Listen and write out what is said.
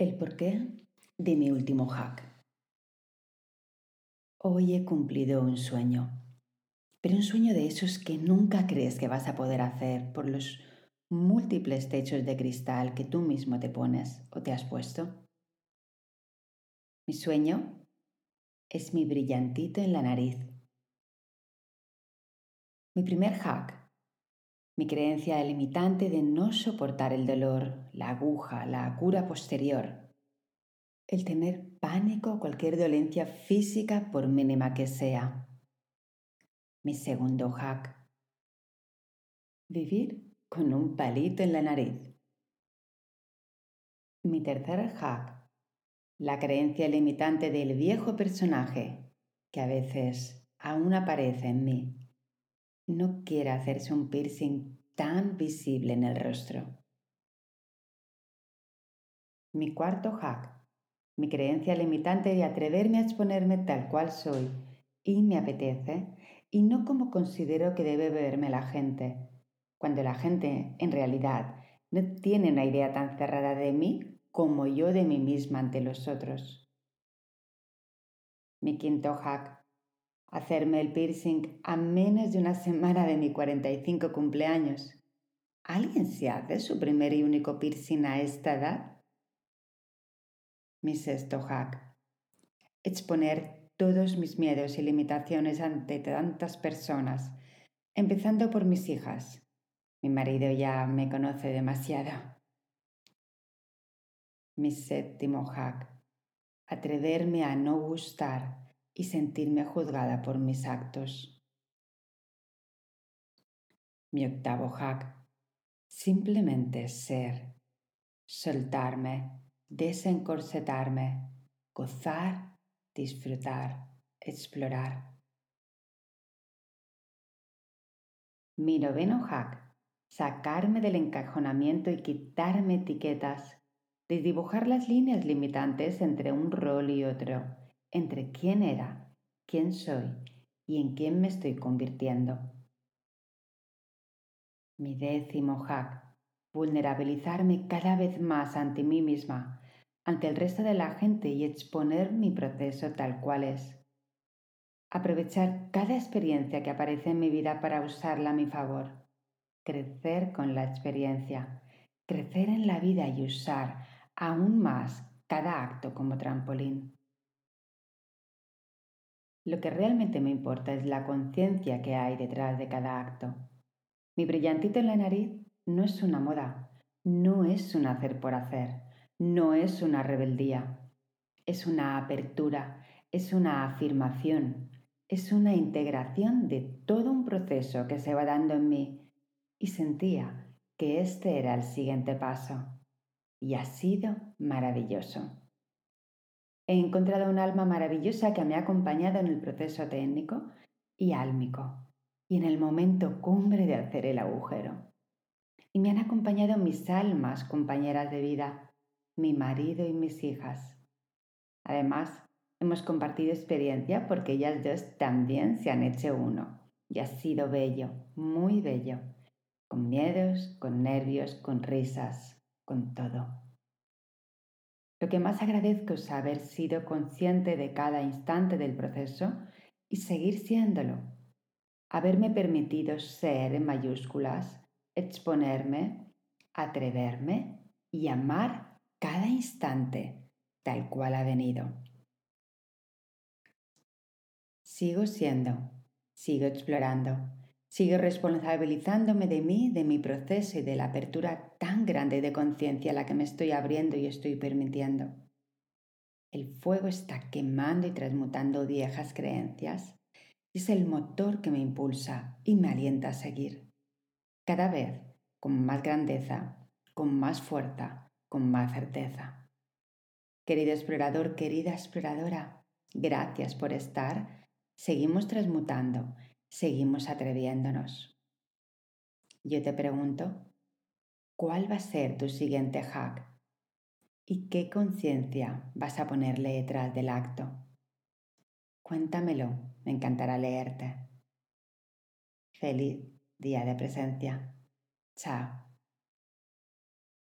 El porqué de mi último hack. Hoy he cumplido un sueño, pero un sueño de esos que nunca crees que vas a poder hacer por los múltiples techos de cristal que tú mismo te pones o te has puesto. Mi sueño es mi brillantito en la nariz. Mi primer hack mi creencia limitante de no soportar el dolor, la aguja, la cura posterior, el tener pánico o cualquier dolencia física por mínima que sea. Mi segundo hack, vivir con un palito en la nariz. Mi tercer hack, la creencia limitante del viejo personaje que a veces aún aparece en mí no quiere hacerse un piercing tan visible en el rostro. Mi cuarto hack, mi creencia limitante de atreverme a exponerme tal cual soy y me apetece y no como considero que debe verme la gente, cuando la gente en realidad no tiene una idea tan cerrada de mí como yo de mí misma ante los otros. Mi quinto hack, hacerme el piercing a menos de una semana de mi 45 cumpleaños. ¿Alguien se hace su primer y único piercing a esta edad? Mi sexto hack. Exponer todos mis miedos y limitaciones ante tantas personas, empezando por mis hijas. Mi marido ya me conoce demasiado. Mi séptimo hack. Atreverme a no gustar y sentirme juzgada por mis actos. Mi octavo hack, simplemente ser, soltarme, desencorsetarme, gozar, disfrutar, explorar. Mi noveno hack, sacarme del encajonamiento y quitarme etiquetas, desdibujar las líneas limitantes entre un rol y otro entre quién era, quién soy y en quién me estoy convirtiendo. Mi décimo hack, vulnerabilizarme cada vez más ante mí misma, ante el resto de la gente y exponer mi proceso tal cual es. Aprovechar cada experiencia que aparece en mi vida para usarla a mi favor. Crecer con la experiencia, crecer en la vida y usar aún más cada acto como trampolín. Lo que realmente me importa es la conciencia que hay detrás de cada acto. Mi brillantito en la nariz no es una moda, no es un hacer por hacer, no es una rebeldía, es una apertura, es una afirmación, es una integración de todo un proceso que se va dando en mí y sentía que este era el siguiente paso. Y ha sido maravilloso. He encontrado un alma maravillosa que me ha acompañado en el proceso técnico y álmico y en el momento cumbre de hacer el agujero. Y me han acompañado mis almas compañeras de vida, mi marido y mis hijas. Además, hemos compartido experiencia porque ellas dos también se han hecho uno. Y ha sido bello, muy bello, con miedos, con nervios, con risas, con todo. Lo que más agradezco es haber sido consciente de cada instante del proceso y seguir siéndolo. Haberme permitido ser en mayúsculas, exponerme, atreverme y amar cada instante tal cual ha venido. Sigo siendo, sigo explorando, Sigue responsabilizándome de mí, de mi proceso y de la apertura tan grande de conciencia a la que me estoy abriendo y estoy permitiendo. El fuego está quemando y transmutando viejas creencias es el motor que me impulsa y me alienta a seguir. Cada vez con más grandeza, con más fuerza, con más certeza. Querido explorador, querida exploradora, gracias por estar. Seguimos transmutando seguimos atreviéndonos. Yo te pregunto, ¿cuál va a ser tu siguiente hack? ¿Y qué conciencia vas a ponerle detrás del acto? Cuéntamelo, me encantará leerte. Feliz día de presencia. Chao.